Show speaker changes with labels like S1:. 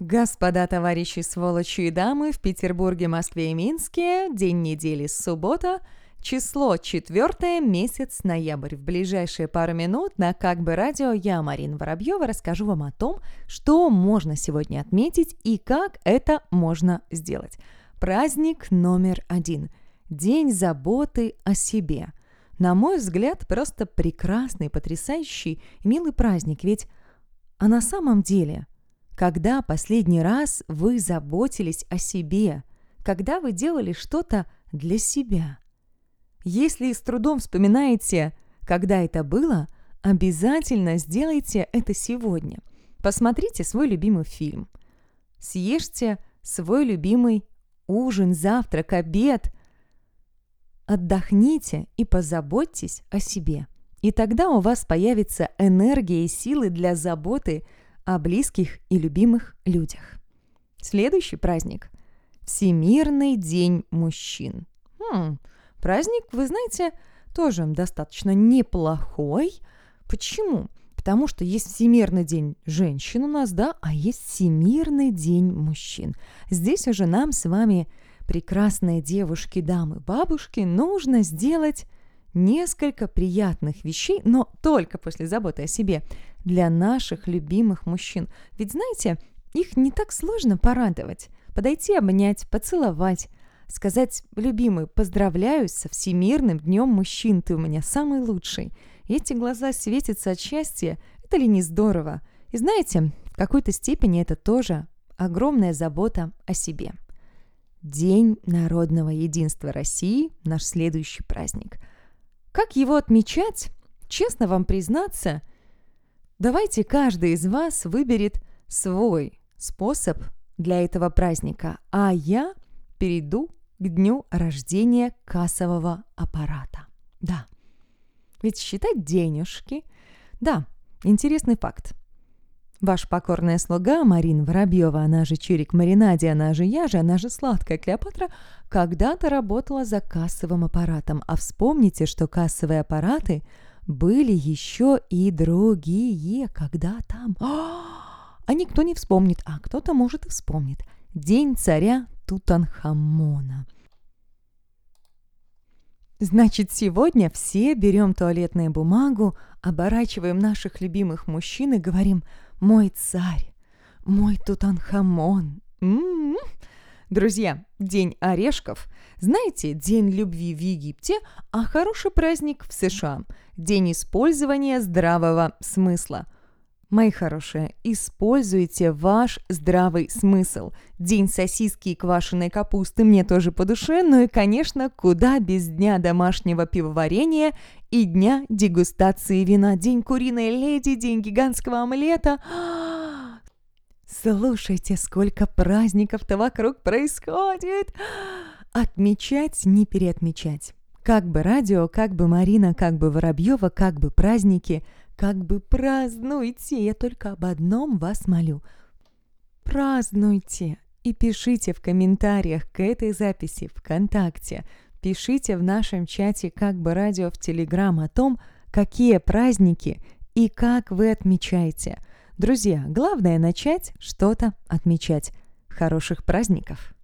S1: Господа, товарищи, сволочи и дамы, в Петербурге, Москве и Минске, день недели суббота, число четвертое, месяц ноябрь. В ближайшие пару минут на «Как бы радио» я, Марина Воробьева, расскажу вам о том, что можно сегодня отметить и как это можно сделать. Праздник номер один – День заботы о себе. На мой взгляд, просто прекрасный, потрясающий, милый праздник, ведь а на самом деле – когда последний раз вы заботились о себе? Когда вы делали что-то для себя? Если с трудом вспоминаете, когда это было, обязательно сделайте это сегодня. Посмотрите свой любимый фильм. Съешьте свой любимый ужин, завтрак, обед. Отдохните и позаботьтесь о себе. И тогда у вас появится энергия и силы для заботы о близких и любимых людях. Следующий праздник – Всемирный день мужчин. Хм, праздник, вы знаете, тоже достаточно неплохой. Почему? Потому что есть Всемирный день женщин у нас, да, а есть Всемирный день мужчин. Здесь уже нам с вами, прекрасные девушки, дамы, бабушки, нужно сделать несколько приятных вещей, но только после заботы о себе для наших любимых мужчин. Ведь знаете, их не так сложно порадовать. Подойти, обнять, поцеловать, сказать «Любимый, поздравляю со Всемирным днем мужчин, ты у меня самый лучший». Эти глаза светятся от счастья. Это ли не здорово? И знаете, в какой-то степени это тоже огромная забота о себе. День народного единства России – наш следующий праздник. Как его отмечать? Честно вам признаться – Давайте каждый из вас выберет свой способ для этого праздника, а я перейду к дню рождения кассового аппарата. Да, ведь считать денежки... Да, интересный факт. Ваш покорная слуга Марина Воробьева, она же Чирик Маринаде, она же я же, она же Сладкая Клеопатра, когда-то работала за кассовым аппаратом. А вспомните, что кассовые аппараты – были еще и другие, когда там... А никто не вспомнит, а кто-то, может, и вспомнит. День царя Тутанхамона. Значит, сегодня все берем туалетную бумагу, оборачиваем наших любимых мужчин и говорим «Мой царь, мой Тутанхамон». М-м-м. Друзья, День орешков. Знаете, День любви в Египте, а хороший праздник в США. День использования здравого смысла. Мои хорошие, используйте ваш здравый смысл. День сосиски и квашеной капусты мне тоже по душе, ну и, конечно, куда без дня домашнего пивоварения и дня дегустации вина. День куриной леди, день гигантского омлета. Слушайте, сколько праздников-то вокруг происходит! Отмечать, не переотмечать. Как бы радио, как бы Марина, как бы Воробьева, как бы праздники, как бы празднуйте. Я только об одном вас молю. Празднуйте и пишите в комментариях к этой записи ВКонтакте. Пишите в нашем чате как бы радио в Телеграм о том, какие праздники и как вы отмечаете – Друзья, главное начать что-то отмечать. Хороших праздников!